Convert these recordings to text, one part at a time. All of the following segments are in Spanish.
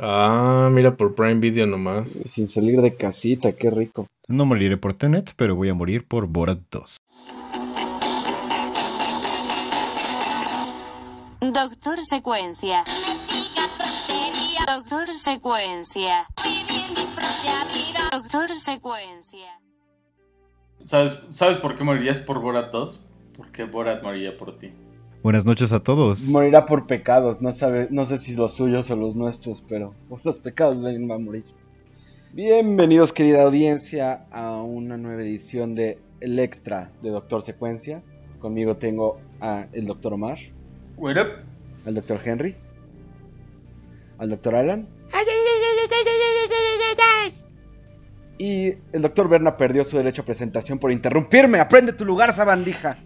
Ah, mira por Prime Video nomás. Sin salir de casita, qué rico. No moriré por Tenet, pero voy a morir por Borat 2. Doctor Secuencia. Doctor Secuencia. Doctor Secuencia. ¿Sabes, ¿Sabes por qué morirías por Borat 2? Porque Borat moriría por ti. Buenas noches a todos. Morirá por pecados, no sabe, no sé si los suyos o los nuestros, pero por los pecados de alguien va a morir. Bienvenidos querida audiencia a una nueva edición de El Extra de Doctor Secuencia. Conmigo tengo a el Doctor Omar, What up? al Doctor Henry, al Doctor Alan y el Doctor Berna perdió su derecho a presentación por interrumpirme. Aprende tu lugar, sabandija.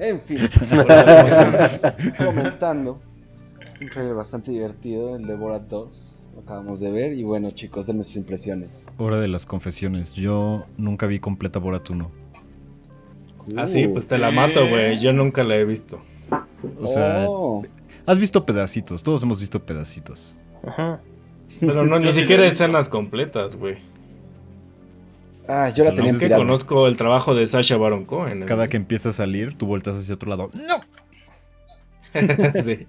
En fin, comentando. Un trailer bastante divertido, el de Borat 2. Lo acabamos de ver. Y bueno, chicos, denme sus impresiones. Hora de las confesiones. Yo nunca vi completa Borat 1. Ah, sí, pues te la mato, güey. Yo nunca la he visto. O sea, Oh. has visto pedacitos. Todos hemos visto pedacitos. Ajá. Pero no, ni siquiera escenas completas, güey. Ah, yo la tenía no Es que conozco el trabajo de Sasha Baron Cohen. Cada que empieza a salir, tú volteas hacia otro lado. ¡No! sí.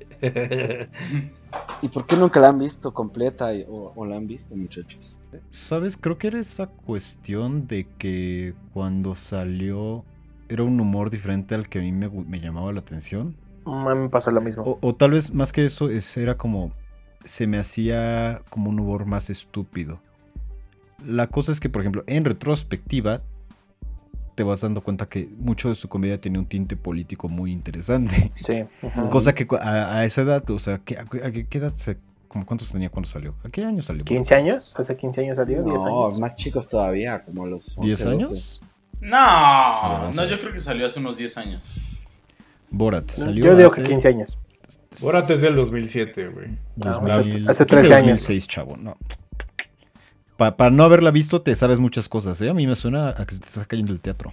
¿Y por qué nunca la han visto completa o, o la han visto, muchachos? ¿Sabes? Creo que era esa cuestión de que cuando salió era un humor diferente al que a mí me llamaba la atención. A mí me pasó lo mismo. O, o tal vez más que eso, es, era como. Se me hacía como un humor más estúpido. La cosa es que, por ejemplo, en retrospectiva, te vas dando cuenta que mucho de su comedia tiene un tinte político muy interesante. Sí. ajá. Cosa que a, a esa edad, o sea, ¿qué- a, a qué edad se, como cuántos tenía cuando salió? ¿A qué año salió? 15 años, hace 15 años salió, 10 No, años. más chicos todavía, como los 11, ¿10 12. años? No, ver, vamos a no, ver. yo creo que salió hace unos 10 años. Borat salió Yo digo hace que 15 años. Borat es del 2007, güey. 2000, hace- hace ¿qué es 13 el años. 2006, chavo, no. Pa- para no haberla visto, te sabes muchas cosas, ¿eh? A mí me suena a que se te está cayendo el teatro.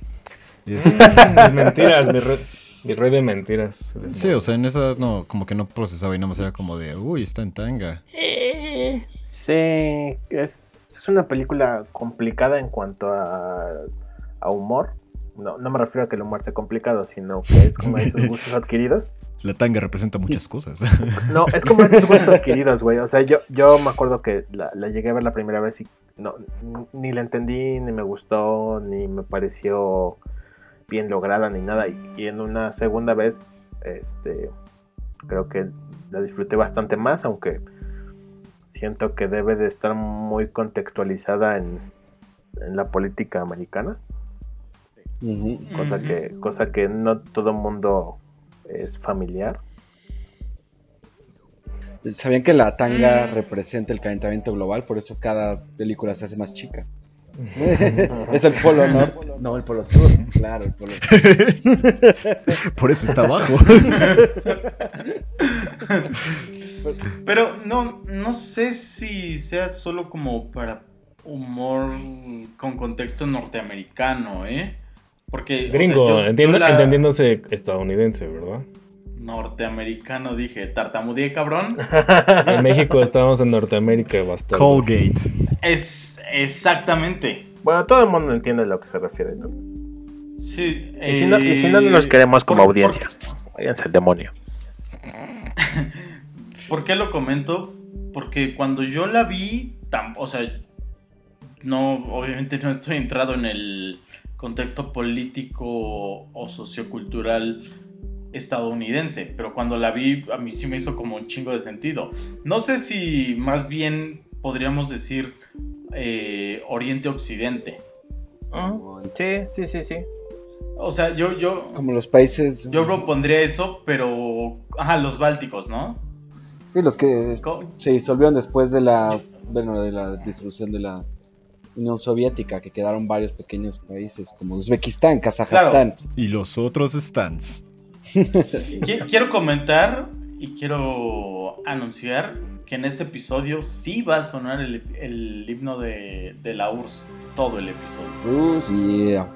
Es- Es mentiras, mi rey de mentiras. sí, o sea, en esa no, como que no procesaba y nada más era como de, uy, está en tanga. Sí, es, es una película complicada en cuanto a, a humor. No, no me refiero a que el humor sea complicado, sino que es como esos gustos adquiridos. La tanga representa muchas cosas. No, es como esos gustos adquiridos, güey. O sea, yo, yo me acuerdo que la, la llegué a ver la primera vez y no, ni la entendí, ni me gustó, ni me pareció bien lograda, ni nada. Y, y en una segunda vez, este, creo que la disfruté bastante más, aunque siento que debe de estar muy contextualizada en, en la política americana, cosa que, cosa que no todo mundo es familiar. ¿Sabían que la tanga Mm. representa el calentamiento global? Por eso cada película se hace más chica. es el polo norte, no el polo sur. Claro, el polo sur. Por eso está abajo. Pero no, no sé si sea solo como para humor con contexto norteamericano, ¿eh? Porque. o sea, Gringo, yo la- entendiéndose estadounidense, ¿verdad? Norteamericano, dije, tartamudeé, cabrón. En México estamos en Norteamérica bastante. Colgate. Es exactamente. Bueno, todo el mundo entiende a lo que se refiere, ¿no? Sí. Y si no, y si no, no nos eh, queremos como por- audiencia. Váyanse al demonio. ¿Por qué lo comento? Porque cuando yo la vi, tam- o sea, no, obviamente no estoy entrado en el contexto político o sociocultural estadounidense, pero cuando la vi a mí sí me hizo como un chingo de sentido. No sé si más bien podríamos decir eh, Oriente-Occidente. Sí, sí, sí, sí. O sea, yo, yo, Como los países. yo propondría eso, pero... Ajá, los bálticos, ¿no? Sí, los que se disolvieron después de la. Bueno, de la disolución de la Unión Soviética, que quedaron varios pequeños países, como Uzbekistán, Kazajstán. Y los otros stands. Qui- Quiero comentar y quiero anunciar que en este episodio sí va a sonar el, el himno de, de la URSS, todo el episodio. Uh, yeah.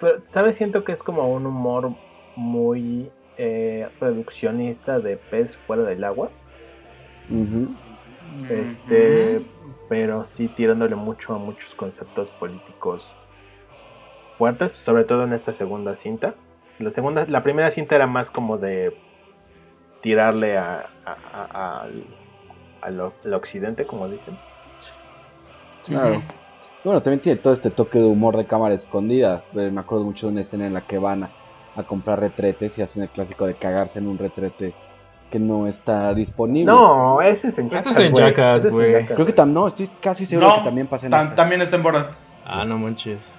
Pero, ¿sabes? Siento que es como un humor muy eh, reduccionista de pez fuera del agua. Ujú. Este, pero sí tirándole mucho a muchos conceptos políticos fuertes, sobre todo en esta segunda cinta. La segunda, la primera cinta era más como de tirarle a, a- a- al, al o- al occidente, como dicen. Claro. Bueno, también tiene todo este toque de humor de cámara escondida. Eh, me acuerdo mucho de una escena en la que van a, a comprar retretes y hacen el clásico de cagarse en un retrete que no está disponible. No, ese es en Este Jackass, es en güey. Jackass, güey. Jackass, Creo que tam no, estoy casi seguro No, que también pasa en Tam- esta. también está en Borat. Ah, no manches.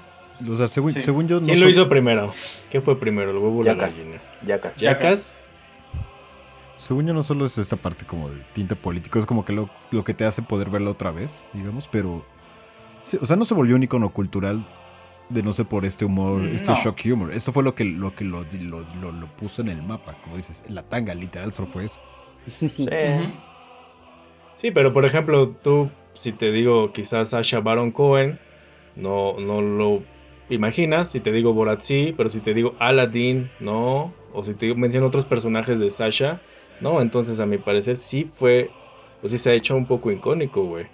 O sea, según, Sí. según yo. no ¿Quién lo son- hizo primero? ¿Qué fue primero, el huevo o la gallina? Jackass. ¿Jackass? Según yo no solo es esta parte como de tinte político, es como que lo, lo que te hace poder verla otra vez, digamos, pero... sí, o sea, no se volvió un icono cultural de no sé por este humor, este No. shock humor. Esto fue lo que, lo, que lo, lo, lo- lo puso en el mapa, como dices, en la tanga, literal, solo fue eso. Sí. Pero por ejemplo, tú, si te digo quizás Sasha Baron Cohen, no, no lo imaginas. Si te digo Borat, sí, pero si te digo Aladdin, no. O si te digo- menciono otros personajes de Sasha, no. Entonces, a mi parecer, sí fue, pues sí se ha hecho un poco icónico, güey.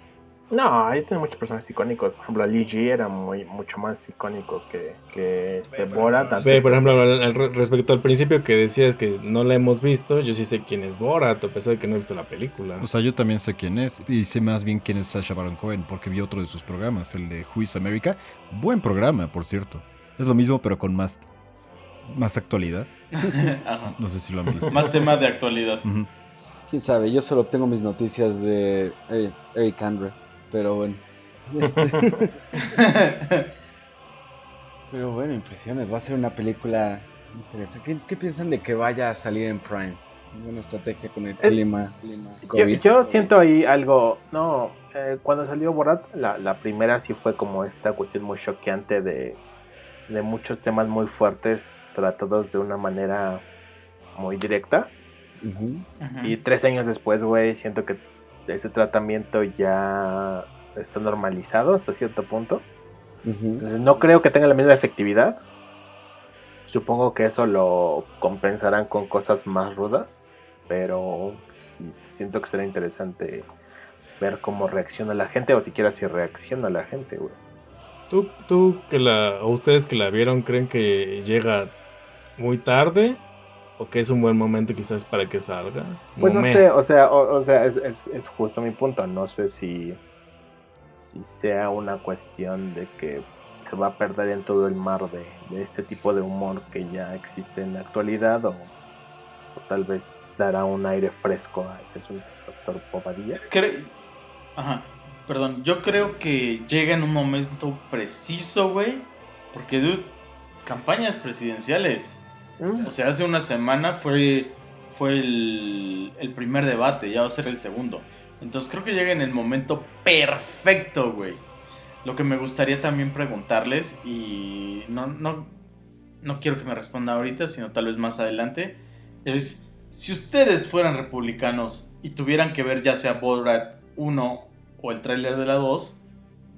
No, ahí tiene muchos personajes icónicos. Por ejemplo, G era muy, mucho más icónico que, que este Borat. Ve, por ejemplo, al- al- respecto al principio que decías que no la hemos visto, yo sí sé quién es Borat, a pesar de que no he visto la película. O sea, yo también sé quién es, y sé más bien quién es Sasha Baron Cohen, porque vi otro de sus programas, el de Who is America. Buen programa, por cierto. Es lo mismo, pero con más, más actualidad. Ajá. No sé si lo han visto. Más tema de actualidad. Quién sabe, yo solo obtengo mis noticias de Eric, Eric Andre, pero bueno. Este, pero bueno, impresiones, va a ser una película interesante. ¿Qué, qué piensan de que vaya a salir en Prime? Buena estrategia con el Es- clima. clima Yo, COVID. yo siento ahí algo. No, eh, cuando salió Borat, la, la primera sí fue como esta cuestión muy choqueante de, de muchos temas muy fuertes, tratados de una manera muy directa. Y tres años después, güey, siento que ese tratamiento ya está normalizado hasta cierto punto. Entonces, no creo que tenga la misma efectividad. Supongo que eso lo compensarán con cosas más rudas. Pero sí, siento que será interesante ver cómo reacciona la gente o siquiera si reacciona la gente, güey. ¿Tú, tú que la, o ustedes que la vieron, creen que llega muy tarde? ¿O que es un buen momento quizás para que salga? Pues no sé, o sea, o, o sea es, es- es justo mi punto. No sé si, si sea una cuestión de que se va a perder en todo el mar de, de este tipo de humor que ya existe en la actualidad o, o tal vez dará un aire fresco a ese doctor Bobadilla. Cre- Ajá, perdón. Yo creo que llega en un momento preciso, güey. Porque, dude, campañas presidenciales. O sea, hace una semana fue, fue el, el primer debate, ya va a ser el segundo. Entonces creo que llega en el momento perfecto, güey. Lo que me gustaría también preguntarles, y no, no, no quiero que me responda ahorita, sino tal vez más adelante, es si ustedes fueran republicanos y tuvieran que ver ya sea Borat 1 o el tráiler de la 2,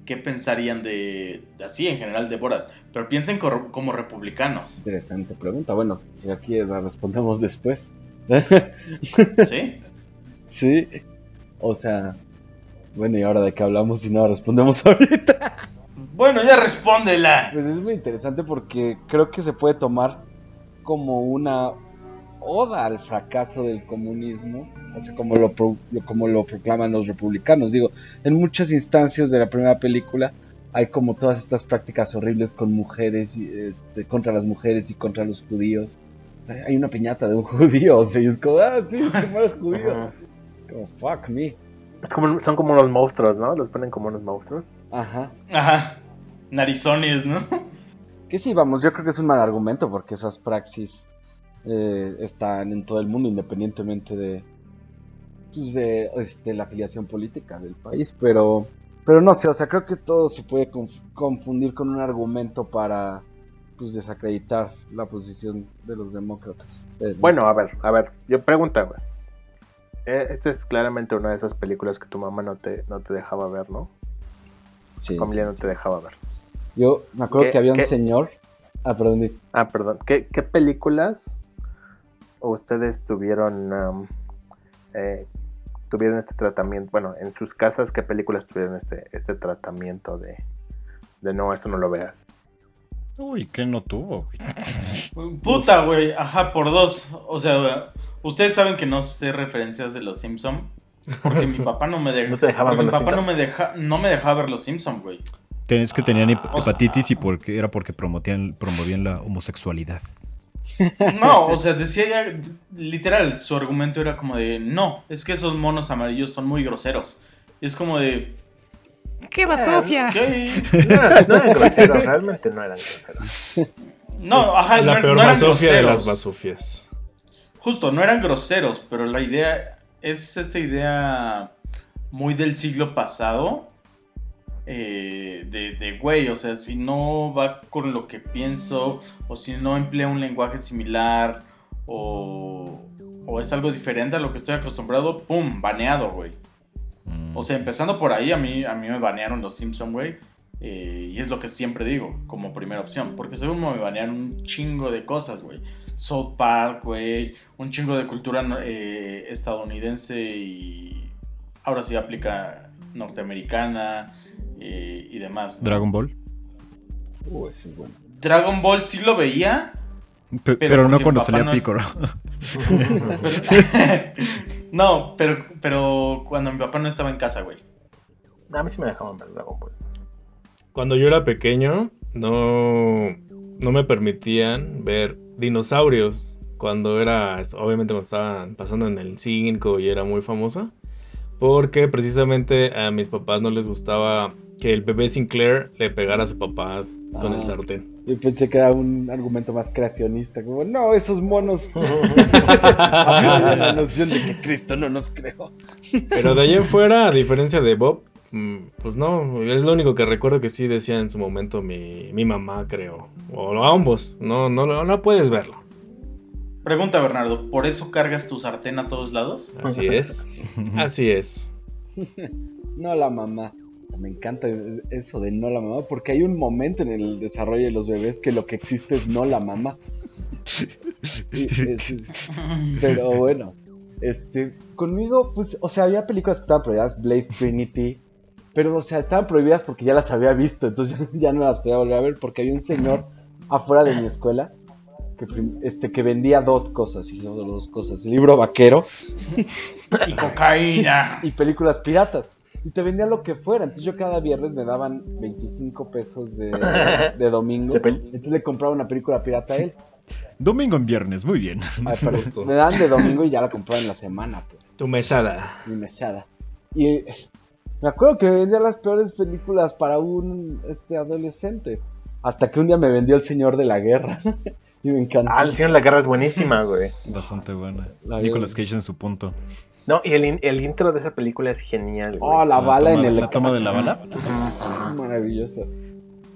¿qué pensarían de, de así en general de Borat? Pero piensen como republicanos, Interesante pregunta. Bueno, si aquí la respondemos después. ¿sí? sí. O sea, bueno, ¿y ahora de qué hablamos si no respondemos ahorita? Bueno, ya respóndela. Pues es muy interesante porque creo que se puede tomar como una oda al fracaso del comunismo, o sea, como lo, pro- como lo proclaman los republicanos. Digo, en muchas instancias de la primera película hay como todas estas prácticas horribles con mujeres, y, este, contra las mujeres y contra los judíos. Hay una piñata de un judío, o sea, y es como, ah, sí, es como el judío. Es como, fuck me. Es como, son como unos monstruos, ¿no? Los ponen como unos monstruos. Ajá. Ajá. Narizones, ¿no? Que sí, vamos, yo creo que es un mal argumento porque esas praxis eh, están en todo el mundo independientemente de, pues, de este, la afiliación política del país, pero, pero no sé, o sea, creo que todo se puede conf- confundir con un argumento para pues, desacreditar la posición de los demócratas. Eh, Bueno, a ver, a ver, yo pregunta, güey. Eh, esta es claramente una de esas películas que tu mamá no te, no te dejaba ver, ¿no? sí, Tu familia sí. no te dejaba ver. Yo me acuerdo ¿Qué- que había un qué? señor. Ah, perdón. Ah, perdón. ¿Qué, qué películas ustedes tuvieron um, eh, tuvieron este tratamiento, bueno, en sus casas, ¿qué películas tuvieron este, este tratamiento de, de no, esto no lo veas? Uy, ¿qué no tuvo? güey? Puta, güey. Ajá, por dos. O sea, ustedes saben que no sé referencias de los Simpson. Porque mi papá no me, de- No te dejaba ver mi los papá no Simpson. me, deja, no me dejaba ver los Simpson, güey. Tenés que tenían hep- Ah, o sea- hepatitis y porque era porque promovían, promovían la homosexualidad. No, o sea, decía ya, literal, su argumento era como de, no, es que esos monos amarillos son muy groseros. Y es como de, ¡Qué basofia! ¿qué? No, eran- no eran groseros, realmente no eran groseros. No, ajá, no, la no peor eran basofia de las basofias. Justo, no eran groseros, pero la idea es esta idea muy del siglo pasado. Eh, de, de, güey, o sea, si no va con lo que pienso, o si no emplea un lenguaje similar, o, o es algo diferente a lo que estoy acostumbrado, ¡pum! Baneado, güey. Mm. O sea, empezando por ahí, a mí, a mí me banearon los Simpson, güey. eh, y es lo que siempre digo, como primera opción. Porque según me banearon un chingo de cosas, güey. South Park, güey. Un chingo de cultura eh, estadounidense y ahora sí aplica norteamericana eh, y demás. ¿no? Dragon Ball. Uh, ese es bueno. Dragon Ball sí lo veía. Pe- Pero pero, no cuando salía no Piccolo. no, pero, pero cuando mi papá no estaba en casa, güey. A mí sí me dejaban ver Dragon Ball. Cuando yo era pequeño, no, no me permitían ver dinosaurios. Cuando era, obviamente cuando estaban pasando en el 5 y era muy famosa. Porque precisamente a mis papás no les gustaba que el bebé Sinclair le pegara a su papá con Ah. el sartén. Yo pensé que era un argumento más creacionista, como, no, esos monos. la noción de que Cristo no nos creó. Pero de ahí en fuera, a diferencia de Bob, mm, pues no, es lo único que recuerdo que sí decía en su momento mi, mi mamá, creo. O ambos, no, no, no, no puedes verlo. Pregunta, Bernardo, ¿por eso cargas tu sartén a todos lados? Así es, así es. No la mamá. Me encanta eso de no la mamá, porque hay un momento en el desarrollo de los bebés que lo que existe es no la mamá. Y es- es- pero bueno, este, conmigo, pues, o sea, había películas que estaban prohibidas, Blade Trinity, pero, o sea, estaban prohibidas porque ya las había visto, entonces ya no las podía volver a ver, porque había un señor afuera de mi escuela que, este, que vendía dos cosas, y solo dos cosas, el libro vaquero Y cocaína. y películas piratas. Y te vendía lo que fuera. Entonces yo cada viernes me daban 25 pesos de, de domingo. Entonces le compraba una película pirata a él. Domingo en viernes, muy bien. Ay, pero Justo. me daban de domingo y ya la compraba en la semana, pues. Tu mesada. Mi mesada. Y eh, me acuerdo que vendía las peores películas para un este adolescente. Hasta que un día me vendió El Señor de la Guerra. y me encantó. Ah, el Señor de la Guerra es buenísima, güey. Bastante buena. La Nicolas. Cage en su punto. No, y el, el intro de esa película es genial, güey. Oh, la, bala toma, en el. La toma de la bala. Maravilloso.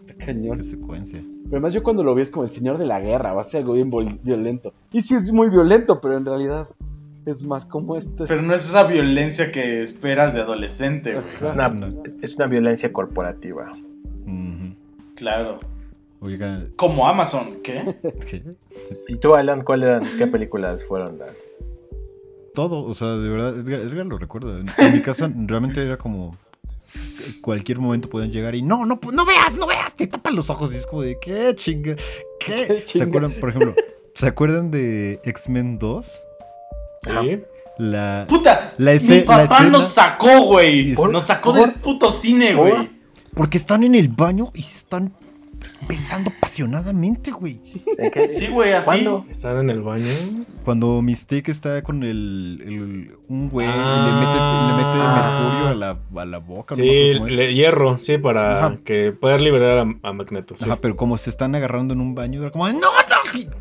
Está cañón. Qué secuencia. Pero además yo cuando lo vi es como el señor de la guerra, va a ser algo bien violento. Y sí es muy violento, pero en realidad es más como este. Pero no es esa violencia que esperas de adolescente, güey. Es una, es una violencia corporativa. Claro. Oiga, Como Amazon, ¿qué? ¿qué? ¿Y tú, Alan, cuál eran, qué películas fueron las? todo, o sea, de verdad, Edgar, Edgar lo recuerda. En, en mi casa realmente era como cualquier momento podían llegar y no, no, no veas, no veas, te tapan los ojos y es como de qué chinga, qué. ¿Qué ¿Se acuerdan, por ejemplo, ¿se acuerdan de X-Men 2? Sí. La, Puta, La mi la papá escena- nos sacó, güey. Nos sacó ¿Por? del puto cine, güey. porque están en el baño y están besando apasionadamente, güey. ¿En qué- Sí, güey, así. ¿Cuándo? ¿Están en el baño? Cuando Mistake está con el, el- un güey Ah. y le mete, le mete mercurio a la, a la boca. Sí, le- hierro, sí, para Ajá. que poder liberar a, a Magneto. Sí. Ajá, pero como se están agarrando en un baño, era como, no,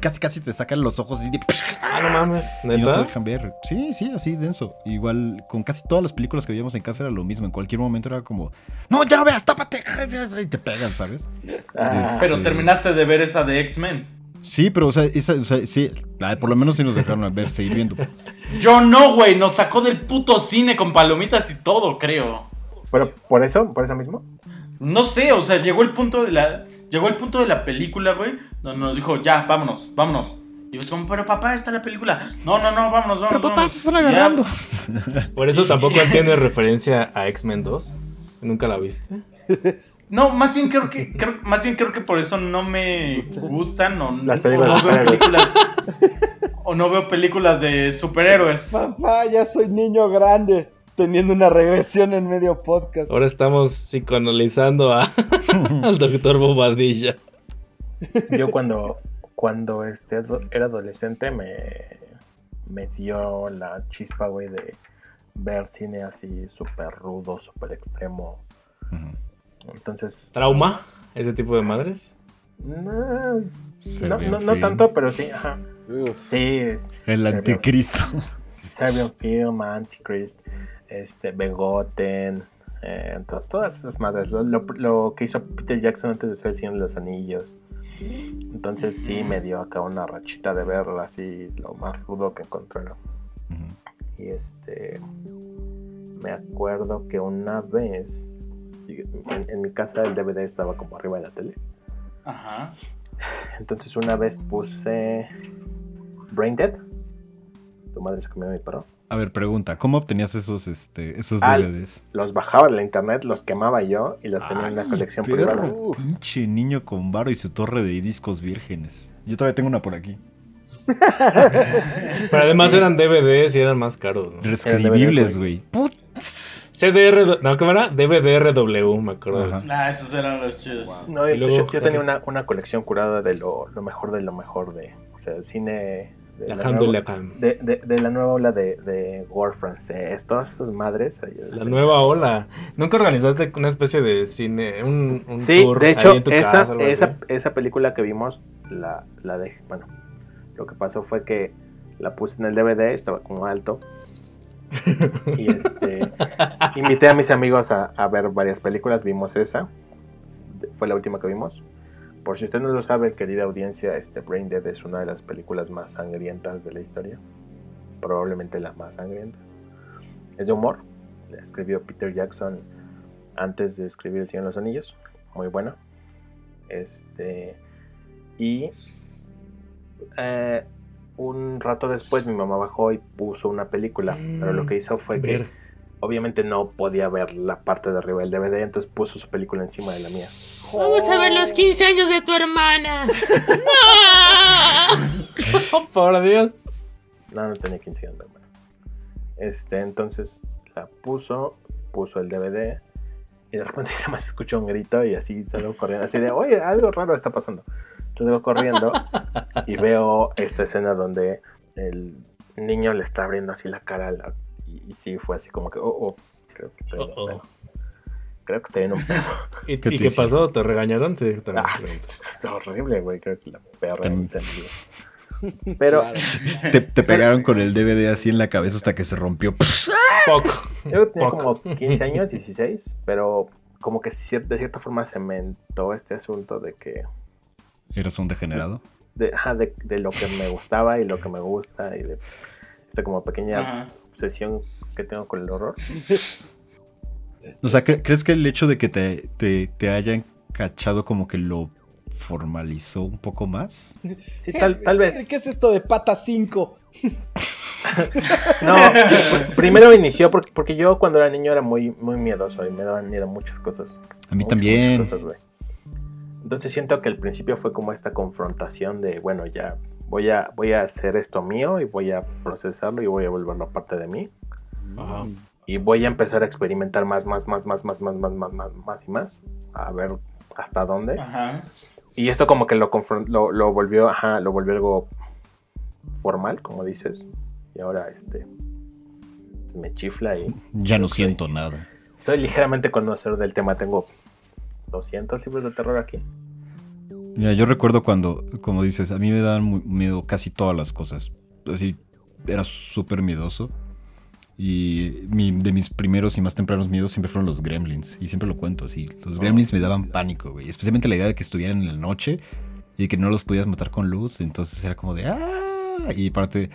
casi casi te sacan los ojos y, de- Ah, no mames, y no te dejan ver. Sí, sí, así denso. Igual con casi todas las películas que veíamos en casa era lo mismo. En cualquier momento era como, no, ya no veas, tápate. Y te pegan, ¿sabes? Ah, Pero Sí. terminaste de ver esa de X-Men. Sí, pero o sea, esa, o sea, sí, por lo menos sí nos dejaron a ver, seguir viendo. Yo no, güey. Nos sacó del puto cine con palomitas y todo, creo. Pero por eso, por eso mismo. No sé, o sea, llegó el punto de la. Llegó el punto de la película, güey. Donde nos dijo, ya, vámonos, vámonos. Y pues como, pero papá, está la película. No, no, no, vámonos, vámonos. Pero papá, vámonos". se están Ya, agarrando. Por eso tampoco entiendes referencia a X-Men 2. ¿Nunca la viste? No, más bien creo que, creo, más bien creo que por eso no me gustan o, Las o películas no de veo películas. o no veo películas de superhéroes. Papá, ya soy niño grande. Teniendo una regresión en medio podcast. Ahora estamos psicoanalizando a, al doctor Bobadilla. Yo cuando, cuando este, era adolescente me, me dio la chispa, güey, de ver cine así súper rudo, súper extremo. Entonces... ¿Trauma? ¿Ese tipo de madres? No, no, no, tanto, pero sí, ajá. Uf. Sí, El anticristo. Serbian Film, Antichrist, este, Begotten, eh, to- todas esas madres. Lo, lo- lo que hizo Peter Jackson antes de ser el Señor de los Anillos. Entonces sí me dio acá una rachita de ver así lo más rudo que encontraron. Ujú. Y este. Me acuerdo que una vez. En, en mi casa el DVD estaba como arriba de la tele. Ajá. Entonces una vez puse. Brain Dead. Tu madre se comió a mi perro. A ver, pregunta, ¿cómo obtenías esos, este, esos Ah, DVDs? Los bajaba de la internet, los quemaba yo y los tenía en una Ay, colección perro. privada. Uf. Pinche niño con varo y su torre de discos vírgenes. Yo todavía tengo una por aquí. Pero además eran DVDs y eran más caros, ¿no? Reescribibles, güey. CDR, no, ¿cómo era? DVDRW, me acuerdo. de Ajá. eso. Ah, estos eran los chidos. No, Y yo, luego, yo- yo tenía una, una colección curada de lo, lo mejor de lo mejor de. O sea, el cine. De La nueva, la Cam. de, de- de la nueva ola de, de gore francés, todas esas madres. ahí, La este, nueva ola. ¿Nunca organizaste una especie de cine, un, un Sí, tour de hecho, ahí en tu esa, casa? algo así? esa, esa película que vimos, la, la de. Bueno, lo que pasó fue que la puse en el DVD, estaba como alto. y este. invité a mis amigos a, a ver varias películas, vimos esa. Fue la última que vimos. Por si usted no lo sabe, querida audiencia, este Brain Dead es una de las películas más sangrientas de la historia. Probablemente la más sangrienta. Es de humor. La escribió Peter Jackson antes de escribir El Señor los Anillos. Muy buena. Este. Y. eh, un rato después mi mamá bajó y puso una película. Pero lo que hizo fue que. Obviamente no podía ver la parte de arriba del DVD, entonces puso su película encima de la mía. Vamos a ver los 15 años de tu hermana. Oh, por Dios. No, no tenía 15 años, hermano. Este, entonces la puso, puso el DVD y de repente nada más escuchó un grito y así salgo corriendo, así de, oye, algo raro está pasando. Salgo corriendo y veo esta escena donde el niño le está abriendo así la cara a la- y, y sí fue así como que, oh, oh, creo que estoy Oh, oh. Creo que estoy en un. ¿Y, ¿Qué y pasó? ¿Te regañaron? Sí, también. Ah. horrible, güey, creo que la perra incendio. Pero Claro. Te, te pegaron con el DVD así en la cabeza hasta que se rompió. Poco. Yo tenía como 15 años, 16, pero como que de cierta forma cementó este asunto de que ¿Eras un degenerado? de, ajá, de, de lo que me gustaba y lo que me gusta y de esta como pequeña Ajá. Obsesión que tengo con el horror. O sea, ¿cre- ¿crees que el hecho de que te, te, te hayan cachado como que lo formalizó un poco más? Sí, tal, tal vez. ¿Qué es esto de pata 5? No, pr- primero inició porque, porque yo cuando era niño era muy, muy miedoso y me daban miedo muchas cosas. A mí Muchas, también. muchas cosas, güey. Entonces siento que al principio fue como esta confrontación de, bueno, ya voy a, voy a hacer esto mío y voy a procesarlo y voy a volverlo parte de mí. Ajá. Y voy a empezar a experimentar más, más, más, más, más, más, más, más, más, más y más. A ver hasta dónde. Ajá. Y esto como que lo, lo, lo volvió, ajá, lo volvió algo formal, como dices. Y ahora este me chifla y Ya no siento nada. soy ligeramente conocedor del tema. Tengo 200 libros de terror aquí. Mira, yo recuerdo cuando, como dices, a mí me daban miedo casi todas las cosas. Así, era súper miedoso. Y mi- de mis primeros y más tempranos miedos siempre fueron los gremlins. Y siempre lo cuento así. Los gremlins me daban pánico, güey. Especialmente la idea de que estuvieran en la noche y que no los podías matar con luz. Entonces era como de ¡ah! Y aparte,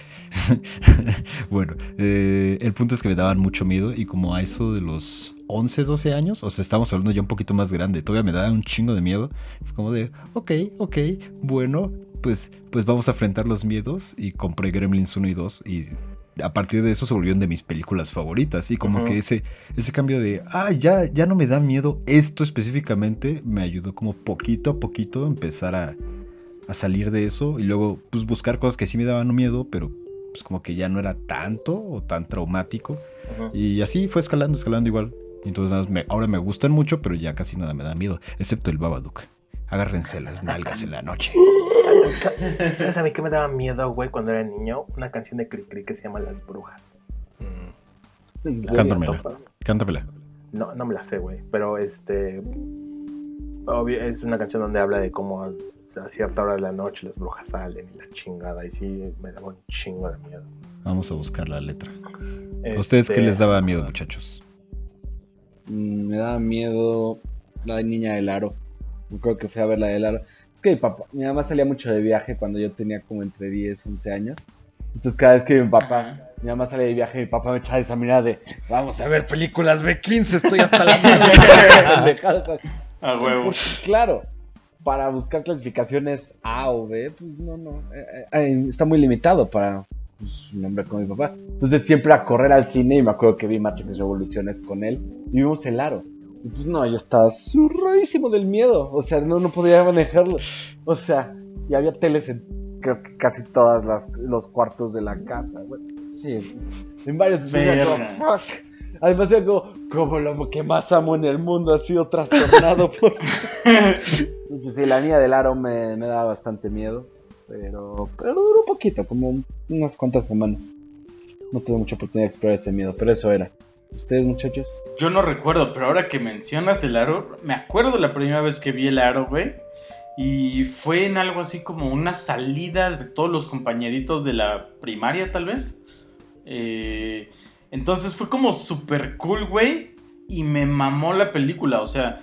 bueno, eh, el punto es que me daban mucho miedo. Y como a eso de los 11, 12 años, o sea, estamos hablando ya un poquito más grande, todavía me daba un chingo de miedo. Fue como de, ok, ok, bueno, pues, pues vamos a enfrentar los miedos y compré Gremlins 1 y 2 y a partir de eso se volvieron de mis películas favoritas y como que ese, ese cambio de, ah, ya, ya no me da miedo esto específicamente, me ayudó como poquito a poquito a empezar a, a salir de eso y luego pues buscar cosas que sí me daban miedo, pero pues como que ya no era tanto o tan traumático y así fue escalando, escalando igual. Y Entonces nada más me- ahora me gustan mucho, pero ya casi nada me da miedo, excepto el Babadook. Agárrense las nalgas en la noche. ¿Sabes a mí que me daba miedo, güey, cuando era niño? Una canción de Cricri que se llama Las Brujas. Mm. Cántamela, cántamela. No, no me la sé, güey. Pero este. obvio, es una canción donde habla de cómo a cierta hora de la noche las brujas salen y la chingada. Y sí, me daba un chingo de miedo. Vamos a buscar la letra. ¿A ustedes qué Este, les daba miedo, muchachos? Mm, Me daba miedo la niña del aro. Yo creo que fui a ver la del aro. Es que mi papá, mi mamá salía mucho de viaje cuando yo tenía como entre 10, 11 años. Entonces cada vez que mi papá, Ajá. mi mamá salía de viaje, mi papá me echaba esa mirada de, vamos a ver películas B15, estoy hasta la madre. A huevo. Porque, claro, para buscar clasificaciones A o B, pues no, no. eh, eh, está muy limitado para pues, un hombre como mi papá. Entonces siempre a correr al cine y me acuerdo que vi Matrix Revoluciones con él y vimos el aro. Y pues no, yo estaba zurradísimo del miedo. O sea, no, no podía manejarlo. O sea, y había teles en creo que casi todas las los cuartos de la casa. güey. Sí, en varios entonces era como, Verga. fuck. Además era como, como lo que más amo en el mundo ha sido trastornado por... Entonces sí, la niña del aro me, me daba bastante miedo. Pero, pero duró un poquito, como unas cuantas semanas. No tuve mucha oportunidad de explorar ese miedo, pero eso era. ¿Ustedes, muchachos? Yo no recuerdo, pero ahora que mencionas el aro, me acuerdo la primera vez que vi el aro, güey. Y fue en algo así como una salida de todos los compañeritos de la primaria, tal vez. Eh, entonces fue como super cool, güey. Y me mamó la película. O sea,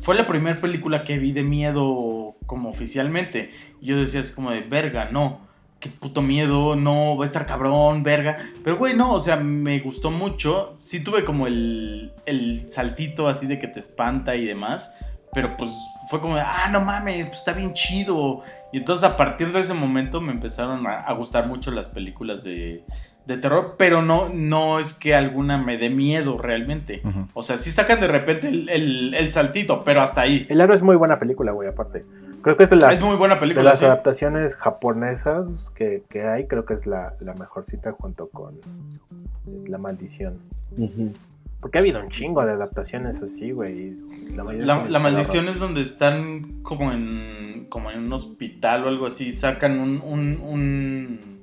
fue la primera película que vi de miedo como oficialmente. Yo decía así como de, verga, no. Qué puto miedo, no, va a estar cabrón, verga. Pero, güey, no, o sea, me gustó mucho. Sí tuve como el, el saltito así de que te espanta y demás. Pero pues fue como, de, ah, no mames, pues está bien chido. Y entonces a partir de ese momento me empezaron a gustar mucho las películas de, de terror. Pero no, no es que alguna me dé miedo realmente. O sea, sí sacan de repente el, el- el saltito, pero hasta ahí. El aro es muy buena película, güey, aparte. Creo que es de las, es muy buena de las sí. adaptaciones japonesas que, que hay, creo que es la, la mejorcita junto con La Maldición. Porque ha habido un chingo de adaptaciones así, güey. La, maldición es donde están como en como en un hospital o algo así, sacan un, un, un-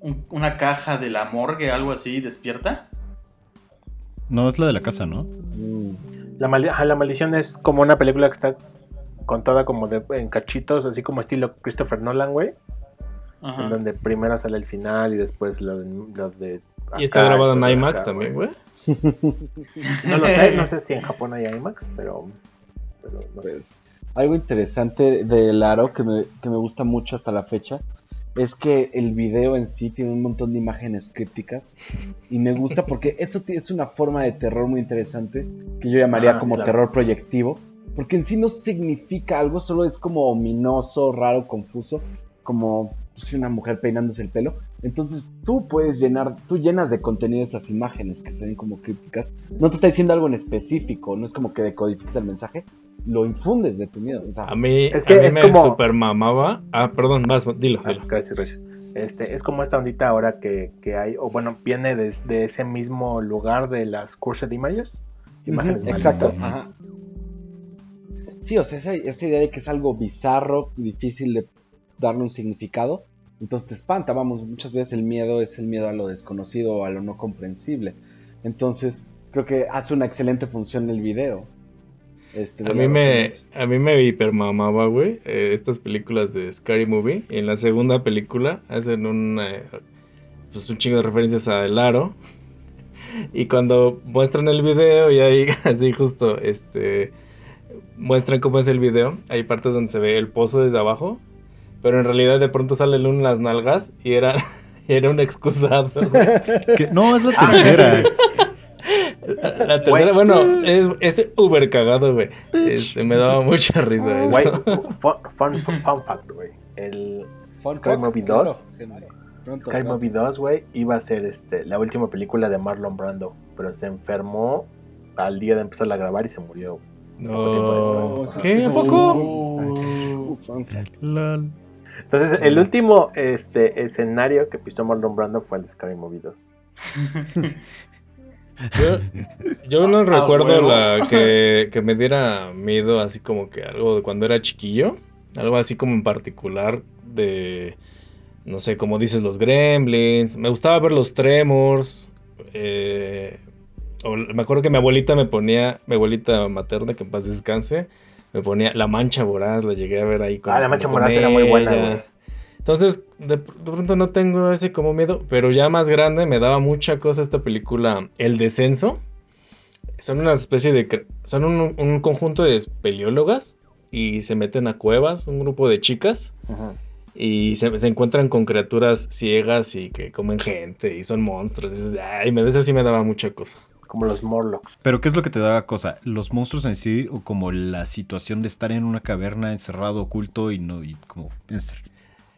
un- una caja de la morgue, algo así, despierta. No, es la de la casa, ¿no? Mm. La, la maldición es como una película que está contada como de, en cachitos, así como estilo Christopher Nolan, güey. Ajá. En donde primero sale el final y después lo de... lo de Y está grabado en IMAX acá, también, güey. No lo sé, no sé si en Japón hay IMAX, pero... pero no sé. Pues, algo interesante del aro que me, que me gusta mucho hasta la fecha es que el video en sí tiene un montón de imágenes crípticas y me gusta porque eso es una forma de terror muy interesante que yo llamaría Ah, como claro. terror proyectivo porque en sí no significa algo, solo es como ominoso, raro, confuso, como pues, una mujer peinándose el pelo. Entonces tú puedes llenar, tú llenas de contenido esas imágenes que se ven como crípticas. No te está diciendo algo en específico, no es como que decodifiques el mensaje, lo infundes de tu miedo. O sea, A mí, Es que a mí es me como- super mamaba. Ah, perdón, vas, dilo, Ah, dilo. gracias, gracias. Este, es como esta ondita ahora que, que hay, o bueno, viene desde ese mismo lugar de las Cursed Images. Imágenes exacto. ajá. Sí, o sea, esa, esa idea de que es algo bizarro, difícil de darle un significado, entonces te espanta. Vamos, muchas veces el miedo es el miedo a lo desconocido o a lo no comprensible. Entonces, creo que hace una excelente función el video. Este, A mí me, a mí me hipermamaba, güey, eh, estas películas de Scary Movie. En la segunda película hacen un, eh, pues un chingo de referencias a El Aro. Y cuando muestran el video y ahí así justo, este, muestran cómo es el video, hay partes donde se ve el pozo desde abajo, pero en realidad de pronto sale luna en las nalgas y era, era un excusado. güey. Que- no, es la Ah, tercera. La tercera, bueno, es, es uber cagado, güey. Este, me daba mucha risa eso. Güey, fun, fun, fun- fun fact, güey. El Fun Sky Movie claro, 2. Henry. Pronto, Sky pronto. Movie 2, güey, iba a ser este, la última película de Marlon Brando, pero se enfermó al día de empezar a grabar y se murió. No. ¿Qué? ¿A poco? un- Uh, fun fact. Lol. Entonces, el último este, escenario que pisó Marlon Brando fue el de Sky Movie 2. Yo, yo no Ah, recuerdo huevo. la que, que me diera miedo, así como que algo de cuando era chiquillo. Algo así como en particular de, no sé, como dices, los gremlins. Me gustaba ver los tremors. eh, o- me acuerdo que mi abuelita me ponía, mi abuelita materna, que en paz descanse, me ponía La Mancha Voraz, la llegué a ver ahí con Ah, La Mancha Voraz era muy buena, güey. Entonces, de, de pronto no tengo ese como miedo, pero ya más grande me daba mucha cosa esta película, El Descenso. Son una especie de... Son un, un conjunto de espeleólogas y se meten a cuevas, un grupo de chicas, y se, se encuentran con criaturas ciegas y que comen gente y son monstruos. Y dices, ay, me, de eso sí me daba mucha cosa. Como los Morlocks. Pero ¿qué es lo que te daba cosa? ¿Los monstruos en sí o como la situación de estar en una caverna encerrado, oculto y no y como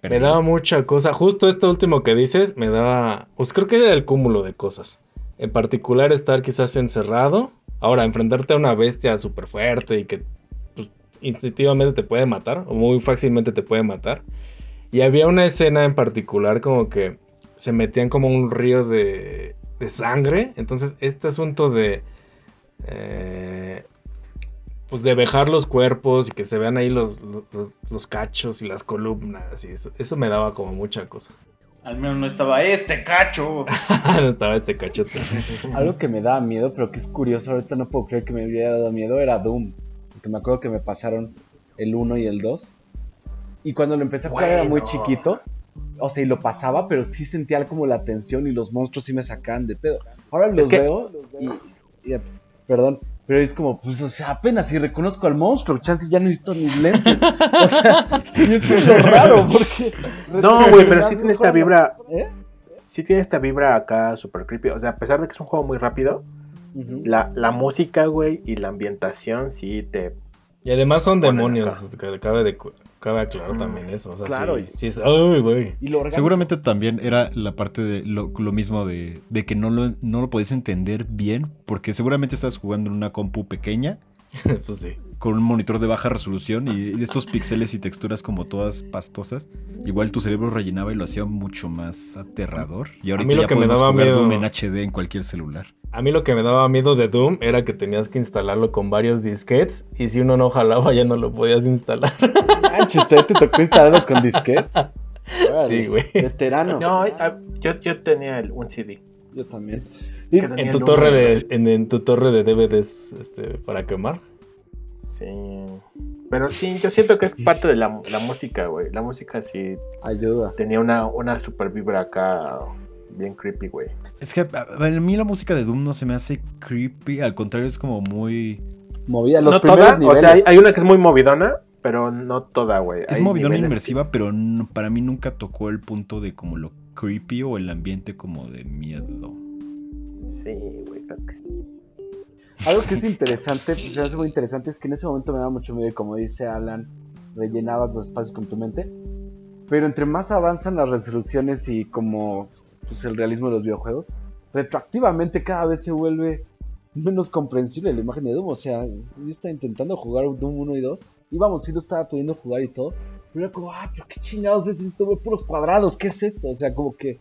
Me daba mucha cosa. Justo esto último que dices, me daba. Pues creo que era el cúmulo de cosas. En particular, estar quizás encerrado. Ahora, enfrentarte a una bestia súper fuerte y que pues, instintivamente te puede matar, o muy fácilmente te puede matar. Y había una escena en particular, como que se metían como un río de, de sangre. Entonces, este asunto de. eh, pues de vejar los cuerpos y que se vean ahí los, los, los cachos y las columnas y eso, eso me daba como mucha cosa. Al menos no estaba este cacho. Estaba este cachote. Algo que me daba miedo, pero que es curioso, ahorita no puedo creer que me hubiera dado miedo, era Doom. Porque me acuerdo que me pasaron el 1 y el 2. Y cuando lo empecé a jugar era muy chiquito. O sea, y lo pasaba, pero sí sentía como la tensión y los monstruos sí me sacaban de pedo. Ahora los que- veo y, y- pPerdón, pero es como, pues, o sea, apenas si reconozco al monstruo, chance ya necesito mis lentes. O sea, y es que es lo raro, porque... No, güey, pero sí tiene esta vibra. ¿Eh? Sí tiene esta vibra acá super creepy. O sea, a pesar de que es un juego muy rápido, la, la música, güey, y la ambientación sí te. Y además son demonios, que cabe, de, cabe aclarar también eso. O sea, Claro, sí, es. ¡Ay, güey! Y lo. Seguramente también era la parte de lo, lo mismo de, de que no lo, no lo podías entender bien, porque seguramente estás jugando en una compu pequeña pues sí. con un monitor de baja resolución y estos píxeles y texturas como todas pastosas. Igual tu cerebro rellenaba y lo hacía mucho más aterrador. Y ahorita mí lo ya que me podemos daba jugar miedo- Doom en HD en cualquier celular. A mí lo que me daba miedo de Doom era que tenías que instalarlo con varios disquetes y si uno no jalaba ya no lo podías instalar. Manches, ¿todavía te tocó instalarlo con disquetes? Órale, Sí, güey. Veterano. No, ah, yo, yo tenía el, un CD. Yo también. Y- En tu el torre de, en, en tu torre de DVDs este, para quemar. Sí. Pero sí, yo siento que es parte de la, la música, güey. La música sí ayuda. tenía una, una super vibra acá bien creepy, güey. Es que a, a mí la música de Doom no se me hace creepy, al contrario es como muy... Movía los no primeros toda, o niveles. sea, hay, hay una que es muy movidona, pero no toda, güey. Es Hay movidona niveles inmersiva, pero no- para mí nunca tocó el punto de como lo creepy o el ambiente como de miedo. que- Sí, güey, claro que sí. Algo que es interesante, pues, hace muy interesante, es que en ese momento me daba mucho miedo y como dice Alan, rellenabas los espacios con tu mente. Pero entre más avanzan las resoluciones y como pues, el realismo de los videojuegos, retroactivamente cada vez se vuelve menos comprensible la imagen de Doom. O sea, yo estaba intentando jugar Doom 1 y 2, íbamos, sí lo estaba pudiendo jugar y todo, pero era como, ah, pero qué chingados es esto, güey, puros cuadrados, ¿qué es esto? O sea, como que...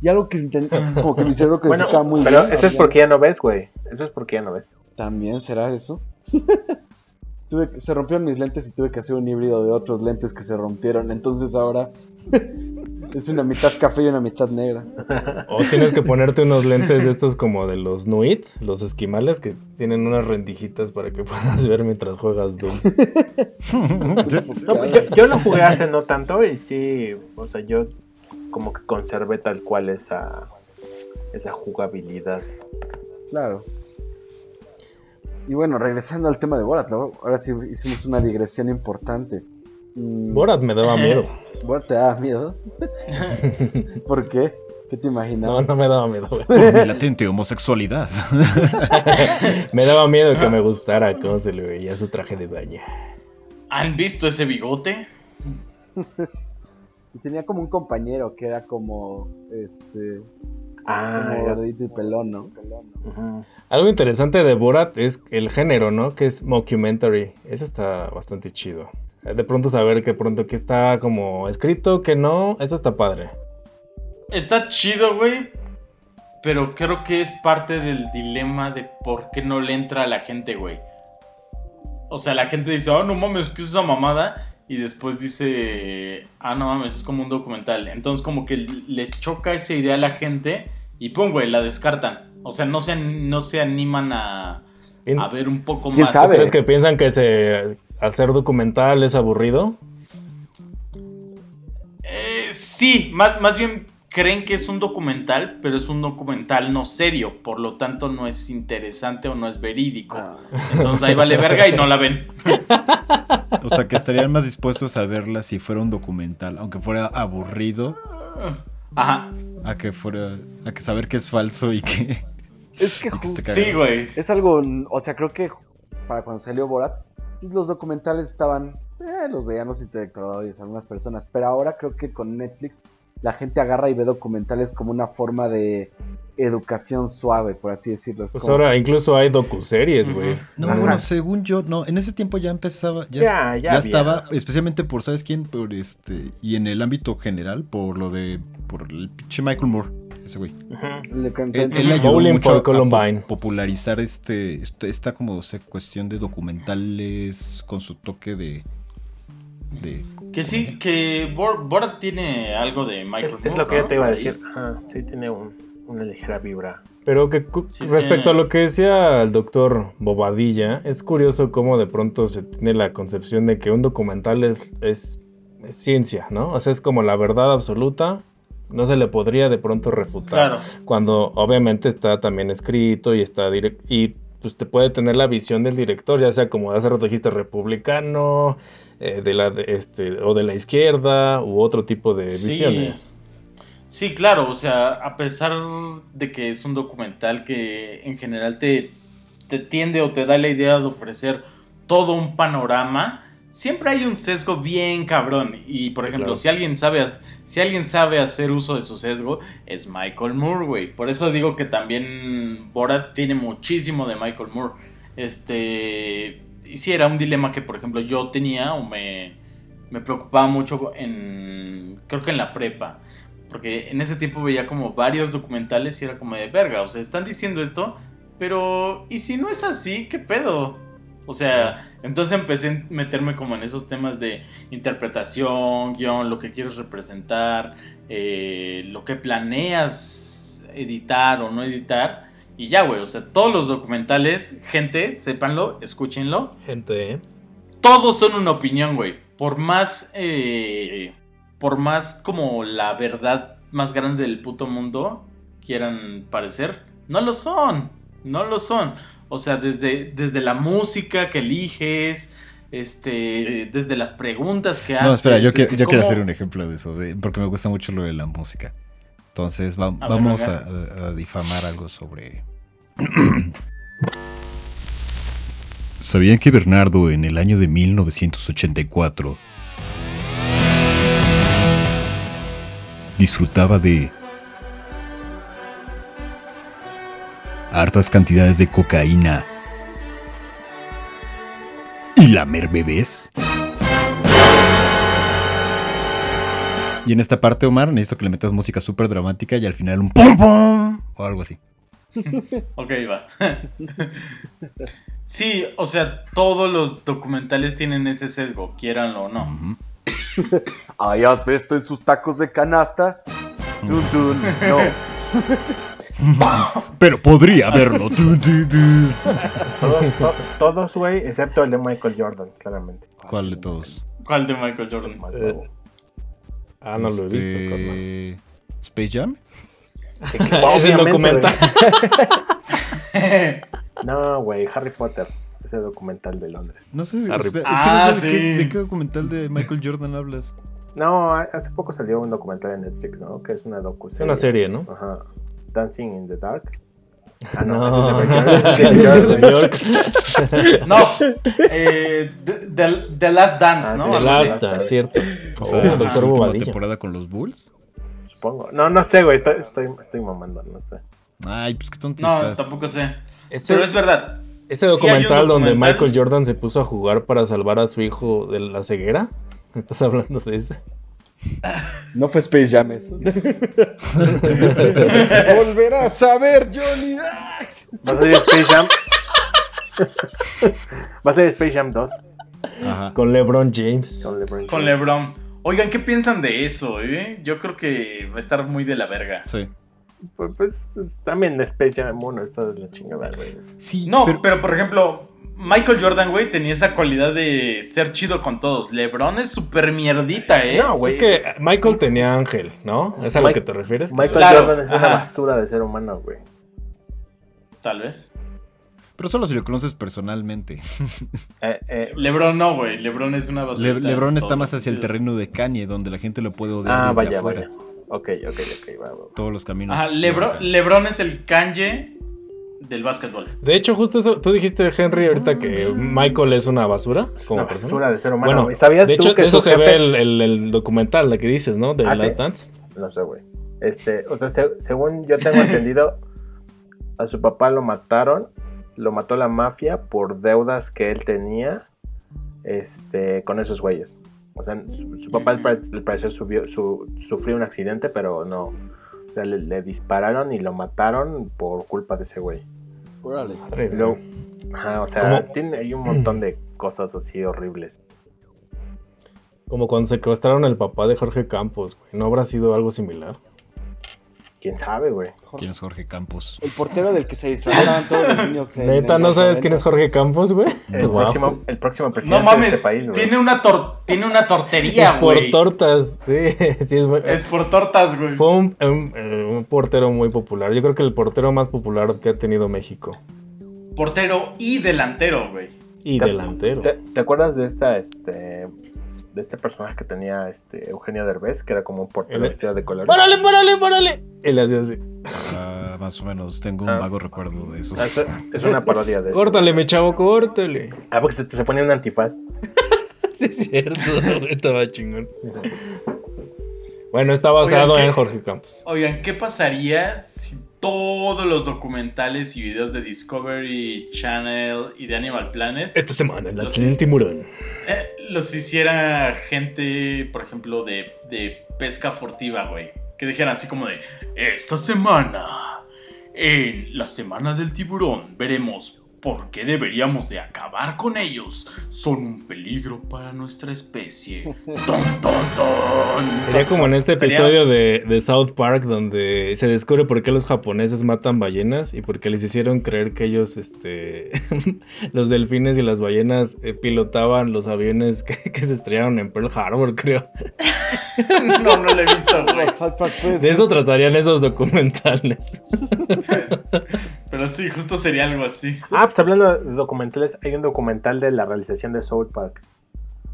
Y algo que como que mi cerebro Bueno, codificaba muy pero bien. eso es porque ya no ves, güey. Eso es porque ya no ves. ¿También será eso? Tuve que- se rompieron mis lentes y tuve que hacer un híbrido de otros lentes que se rompieron. Entonces ahora es una mitad café y una mitad negra. O tienes que ponerte unos lentes de estos como de los Nuit, los esquimales, que tienen unas rendijitas para que puedas ver mientras juegas Doom. No, pues, yo, yo lo jugué hace no tanto y sí, o sea, yo como que conservé tal cual esa, esa jugabilidad. Claro. Y bueno, regresando al tema de Borat, ¿no? ahora sí hicimos una digresión importante. Mm, Borat me daba miedo. ¿Borat te da miedo? ¿Por qué? ¿Qué ¿Qué te imaginas? No, no me daba miedo, güey. Mi latente homosexualidad. Me daba miedo que me gustara cómo se le veía su traje de baño. ¿Han visto ese bigote? Y tenía como un compañero que era como, este, Ah, como gordito y pelón, ¿no? Algo interesante de Borat es el género, ¿no? Que es mockumentary. Eso está bastante chido. De pronto saber que pronto que está como escrito, que no, eso está padre. Está chido, güey. Pero creo que es parte del dilema de por qué no le entra a la gente, güey. O sea, la gente dice, oh, no mames, ¿qué es esa mamada? Y después dice, ah, no mames, es como un documental. Entonces, como que le choca esa idea a la gente y pum, güey, la descartan. O sea, no se, no se animan a, ¿Quién- a ver un poco ¿Quién más. sabe? ¿Crees que piensan que se, hacer documental es aburrido? Eh, sí, más, más bien creen que es un documental, pero es un documental no serio, por lo tanto no es interesante o no es verídico. Ah, Entonces ahí vale verga y no la ven. O sea, que estarían más dispuestos a verla si fuera un documental, aunque fuera aburrido, Ajá, a que fuera, a que saber que es falso y que, Es que que sí, güey. es algo, o sea, creo que para cuando salió Borat, pues los documentales estaban, eh, los veían los intelectuales, algunas personas, pero ahora creo que con Netflix la gente agarra y ve documentales como una forma de educación suave, por así decirlo. Es Pues como- ahora incluso hay docuseries, güey. No, Ajá. bueno, según yo, no, en ese tiempo ya empezaba, ya, Ya, ya estaba, especialmente por, ¿sabes quién? Por este, y en el ámbito general, por lo de, por el pinche Michael Moore, ese güey. Ujú. el de Él, él ayudó Bowling mucho for a po- Columbine. popularizar este, este- esta como o sea, cuestión de documentales con su toque de, de Que sí, que Bor- Borat tiene algo de Michael es Moore, lo que yo ¿no? te iba a decir. Ajá, sí, tiene un- una ligera vibra. Pero que Sí, respecto tiene- a lo que decía el doctor Bobadilla, es curioso cómo de pronto se tiene la concepción de que un documental es, es, es ciencia, ¿no? O sea, es como la verdad absoluta, no se le podría de pronto refutar. Claro. Cuando obviamente está también escrito y está direct y pues te puede tener la visión del director, ya sea como hace rato dijiste republicano, eh, de la de este o de la izquierda u otro tipo de Sí. visiones. Sí, claro, o sea, a pesar de que es un documental que en general te, te tiende o te da la idea de ofrecer todo un panorama, siempre hay un sesgo bien cabrón. Y por Sí, ejemplo, claro. si alguien sabe si alguien sabe hacer uso de su sesgo, es Michael Moore, güey. Por eso digo que también Borat tiene muchísimo de Michael Moore. Este. Y sí, era un dilema que, por ejemplo, yo tenía o me, me preocupaba mucho en. Creo que en la prepa. Porque en ese tiempo veía como varios documentales y era como de verga. O sea, están diciendo esto, pero. ¿Y si no es así? ¿Qué pedo? O sea, entonces empecé a meterme como en esos temas de interpretación, guion, lo que quieres representar, eh, lo que planeas editar o no editar. Y ya, güey, o sea, todos los documentales, gente, sépanlo, escúchenlo, Gente, ¿eh? todos son una opinión, güey. Por más, eh, por más como la verdad más grande del puto mundo quieran parecer, no lo son, no lo son. O sea, desde, desde la música que eliges, este, desde las preguntas que haces. No, espera, yo, quiero, yo quiero hacer un ejemplo de eso, de- porque me gusta mucho lo de la música. Entonces va- A ver, vamos a difamar algo sobre... ¿Sabían que Bernardo en el año de 1984 disfrutaba de hartas cantidades de cocaína y lamer bebés? Y en esta parte, Omar, necesito que le metas música súper dramática y al final un pum pum o algo así. Ok, va. sí, o sea, todos los documentales tienen ese sesgo, quieranlo o no. ¿has visto en sus tacos de canasta? Tun, no. Pero podría tu. Todos, to- todos, güey, excepto el de Michael Jordan, claramente. ¿Cuál de todos? ¿Cuál de Michael Jordan? Eh, Ah, no lo he visto, Este. Space Jam. es el documental. güey. No, güey, Harry Potter. Ese documental de Londres. No sé, Harry- es que Ah, no sé de, qué, sí. de qué documental de Michael Jordan hablas. No, hace poco salió un documental en Netflix, ¿no? Que es una docu. Es una serie, ¿no? Ajá. Dancing in the Dark. Ah, No, ese es de Nueva York. New York. No, eh, the, Last Dance, Ah, ¿no? The. Last Dance, cierto. O Oh, sea, Doctor su última Bobadilla. temporada con los Bulls. Supongo. No, no sé, güey. Estoy, estoy, estoy mamando, no sé. Ay, pues qué tonto No, estás. tampoco sé. Ese, Pero es verdad. ese sí un documental donde documental. Michael Jordan se puso a jugar para salvar a su hijo de la ceguera. ¿Estás hablando de ese? No fue Space Jam eso. Volverás a ver, Johnny. ¿Va a ser Space Jam? ¿Va a ser Space Jam 2? Ajá. Con LeBron James. Con LeBron. Con James. LeBron. Oigan, ¿qué piensan de eso, eh? Yo creo que va a estar muy de la verga. Sí. Pues, pues, pues, también Space Jam 1 está de la chingada, güey. Sí, No, pero, pero, por ejemplo, Michael Jordan, güey, tenía esa cualidad de ser chido con todos. LeBron es súper mierdita, ¿eh? No, güey. Es que Michael tenía ángel, ¿no? ¿Es a lo que te refieres? Michael Claro, Jordan es una basura de ser humano, güey. Tal vez. pero solo si lo conoces personalmente. Eh, eh, LeBron no, güey. LeBron es una Le- basura. LeBron está más hacia el terreno de Kanye, donde la gente lo puede odiar ah, desde vaya, afuera. vaya. Ok, ok, ok, va, va. Todos los caminos. Ajá, Lebron. LeBron es el Kanye del básquetbol. De hecho, justo eso, tú dijiste, Henry, ahorita que Michael es una basura como Una persona. basura de ser humano. Bueno. ¿Sabías de tú hecho, que de eso se ve el, el- el documental, la que dices, ¿no? De Ah, Last ¿sí? Dance. No sé, güey. Este, o sea, se- según yo tengo entendido, a su papá lo mataron, lo mató la mafia por deudas que él tenía, este, con esos güeyes. O sea, su, su papá al parecer subió- su- sufrió un accidente, pero no. O sea, le, le dispararon y lo mataron por culpa de ese güey. Órale. Luego- ajá, o sea, ¿Cómo? tiene hay un montón de cosas así horribles. Como cuando secuestraron al papá de Jorge Campos, güey. ¿No habrá sido algo similar? ¿Quién sabe, güey? ¿Quién es Jorge Campos? El portero del que se disfrazaban todos los niños. en- Neta, ¿no sabes quién es 90. Jorge Campos, güey? El, Guau. próximo, el próximo presidente No mames, de este país, güey. tiene una, tor- tiene una tortería, Es por güey. tortas, sí, sí es, Es por tortas, güey. Fue un, un- eh, un portero muy popular. Yo creo que el portero más popular que ha tenido México. Portero y delantero, güey. Y ¿Te- delantero. ¿Te, te acuerdas de esta, este, de este personaje que tenía este Eugenio Derbez, que era como un portero vestido de color? ¡Párale, párale, párale! Y le hacía así. Ah, más o menos, tengo un Ah. vago recuerdo de eso. Ah, Es, es una parodia de Córtale, mi chavo, córtale. Ah, porque se, se ponía un antifaz. Sí, es cierto, estaba chingón. Bueno, está basado Oigan, ¿qué- en Jorge Campos. Oigan, ¿qué pasaría si todos los documentales y videos de Discovery Channel y de Animal Planet Esta semana en la en Timurón. eh, los hiciera gente, por ejemplo, de, de pesca furtiva, güey? Que dijeran así como de, esta semana, en la semana del tiburón, veremos por qué deberíamos de acabar con ellos. Son un peligro para nuestra especie. ¡Ton, ton, ton! Sería como en este episodio de, de South Park donde se descubre por qué los japoneses matan ballenas y porque les hicieron creer que ellos, este, los delfines y las ballenas eh, pilotaban los aviones que, que se estrellaron en Pearl Harbor, creo. No, no lo he visto, güey. South Park, De eso tratarían esos documentales. Pero sí, justo sería algo así. Ah, pues hablando de documentales, hay un documental de la realización de South Park.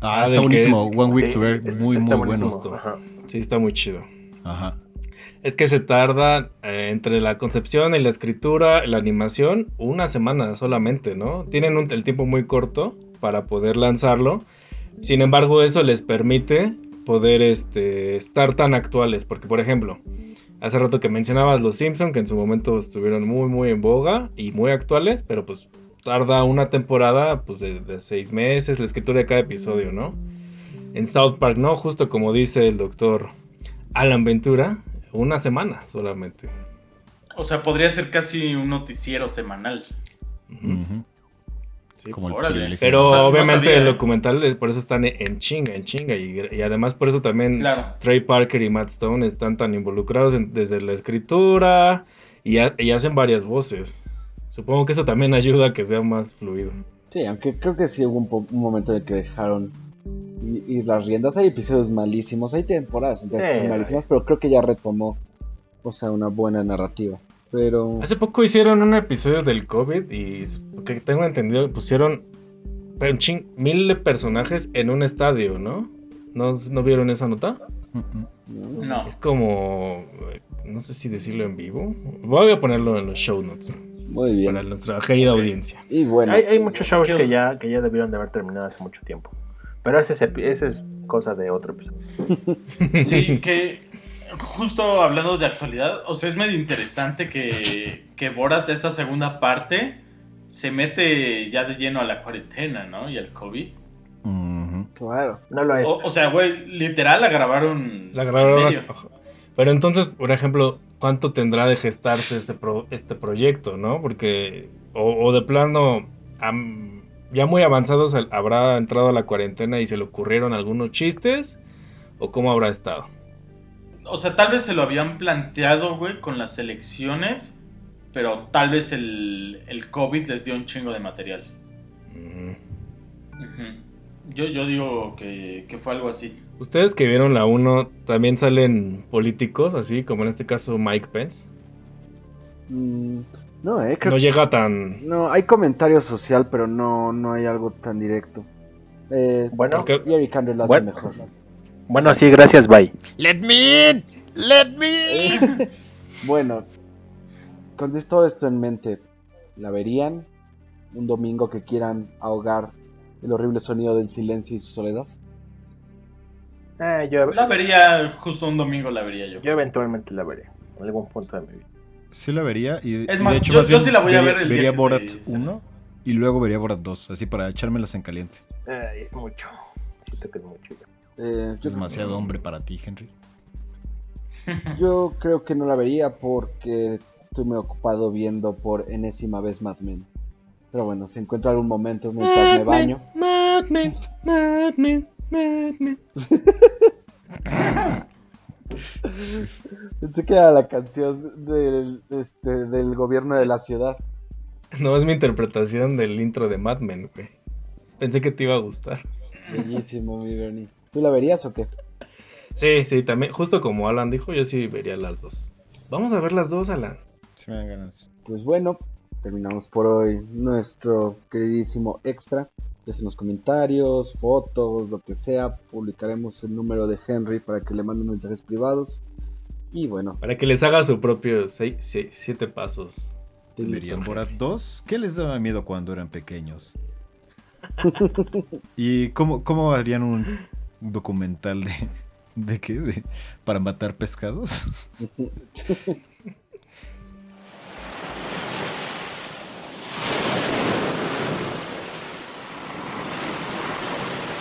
Ah, Ah, está buenísimo. es- One Week Sí, to Earth. está- Muy, muy bueno. Ajá. Sí, está muy chido. Ajá. Es que se tarda eh, entre la concepción y la escritura, la animación, una semana solamente, ¿no? Tienen un- el tiempo muy corto para poder lanzarlo. Sin embargo, eso les permite poder este, estar tan actuales. Porque, por ejemplo, hace rato que mencionabas Los Simpson, que en su momento estuvieron muy, muy en boga y muy actuales, pero pues tarda una temporada pues, de, de seis meses la escritura de cada episodio, ¿no? En South Park, ¿no? Justo como dice el doctor Alan Ventura, una semana solamente. O sea, podría ser casi un noticiero semanal. Ujú. Sí. Como el Órale. privilegio. Pero obviamente el documental eh, por eso están en chinga, en chinga. Y, y además por eso también Claro. Trey Parker y Matt Stone están tan involucrados en- desde la escritura y, ha- y hacen varias voces. Supongo que eso también ayuda a que sea más fluido. Sí, aunque creo que sí hubo un, momento en el que dejaron i- ir las riendas. Hay episodios malísimos, hay temporadas que son malísimas, pero creo que ya retomó, o sea, una buena narrativa. Pero Hace poco hicieron un episodio del COVID y que tengo entendido pusieron pero un ching- mil de personajes en un estadio, ¿no? ¿No, ¿No vieron esa nota? No. Es como. No sé si decirlo en vivo. Voy a ponerlo en los show notes Muy bien. para nuestra querida audiencia. Y bueno, Hay, hay muchos shows ¿Qué os- que ya, que ya debieron de haber terminado hace mucho tiempo. Pero ese es, ese es cosa de otro episodio. Sí, que justo hablando de actualidad, o sea, es medio interesante que, que Borat, esta segunda parte, se mete ya de lleno a la cuarentena, ¿no? Y al COVID. Claro. No lo es. O, o sea, güey, literal la grabaron. La grabaron ojo. Pero entonces, por ejemplo, ¿cuánto tendrá de gestarse este, pro- este proyecto, no? Porque, o, o de plano, am- ya muy avanzados, el- ¿habrá entrado a la cuarentena y se le ocurrieron algunos chistes? ¿O cómo habrá estado? O sea, tal vez se lo habían planteado, güey, con las elecciones, pero tal vez el, el COVID les dio un chingo de material. Mm. Yo, yo digo que, que fue algo así. Ustedes que vieron la 1, también salen políticos, así como en este caso Mike Pence. Mm, no, eh, creo No que- llega tan... No, hay comentario social, pero no, no hay algo tan directo. Eh, bueno, porque- Jerry Candler lo hace Bueno. mejor. Bueno, sí, gracias, bye. Let me in. Let me in. Bueno, con todo esto en mente, ¿la verían? Un domingo que quieran ahogar el horrible sonido del silencio y su soledad. Eh, yo, La vería, justo un domingo la vería yo. yo eventualmente la veré. En algún punto de mi vida. Sí la vería. Y, Es y más, de hecho, yo- más yo bien sí la voy a vería, ver el día vería Borat se estrene. 1 y luego vería Borat 2, así para echármelas en caliente. Eh, es mucho. Siento que es mucho. Eh, Es demasiado hombre para ti, Henry. yo creo que no la vería porque estoy muy ocupado viendo por enésima vez Mad Men. Pero bueno, si encuentro algún momento mientras me baño. Mad Men, Mad Men, Mad Men. Pensé que era la canción del, este, del gobierno de la ciudad. No, es mi interpretación del intro de Mad Men, güey. Pensé que te iba a gustar. Bellísimo, mi Bernie. ¿Tú la verías o qué? Sí, sí, también, justo como Alan dijo, yo sí vería las dos. Vamos a ver las dos, Alan. Si me dan ganas. Pues bueno, terminamos por hoy nuestro queridísimo extra. Déjenos comentarios, fotos, lo que sea. Publicaremos el número de Henry para que le manden mensajes privados. Y bueno, Para que les haga su propio seis- se- siete pasos. ¿Verían Borat 2? ¿Qué les daba miedo cuando eran pequeños? ¿Y cómo, cómo harían un documental de, de qué? De- ¿Para matar pescados?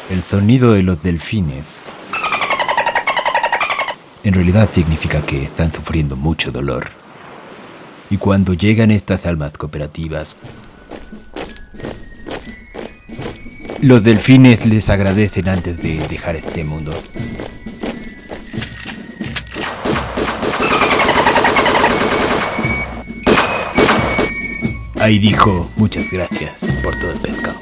El sonido de los delfines. En realidad significa que están sufriendo mucho dolor. Y cuando llegan estas almas cooperativas, los delfines les agradecen antes de dejar este mundo. Ahí dijo, muchas gracias por todo el pescado.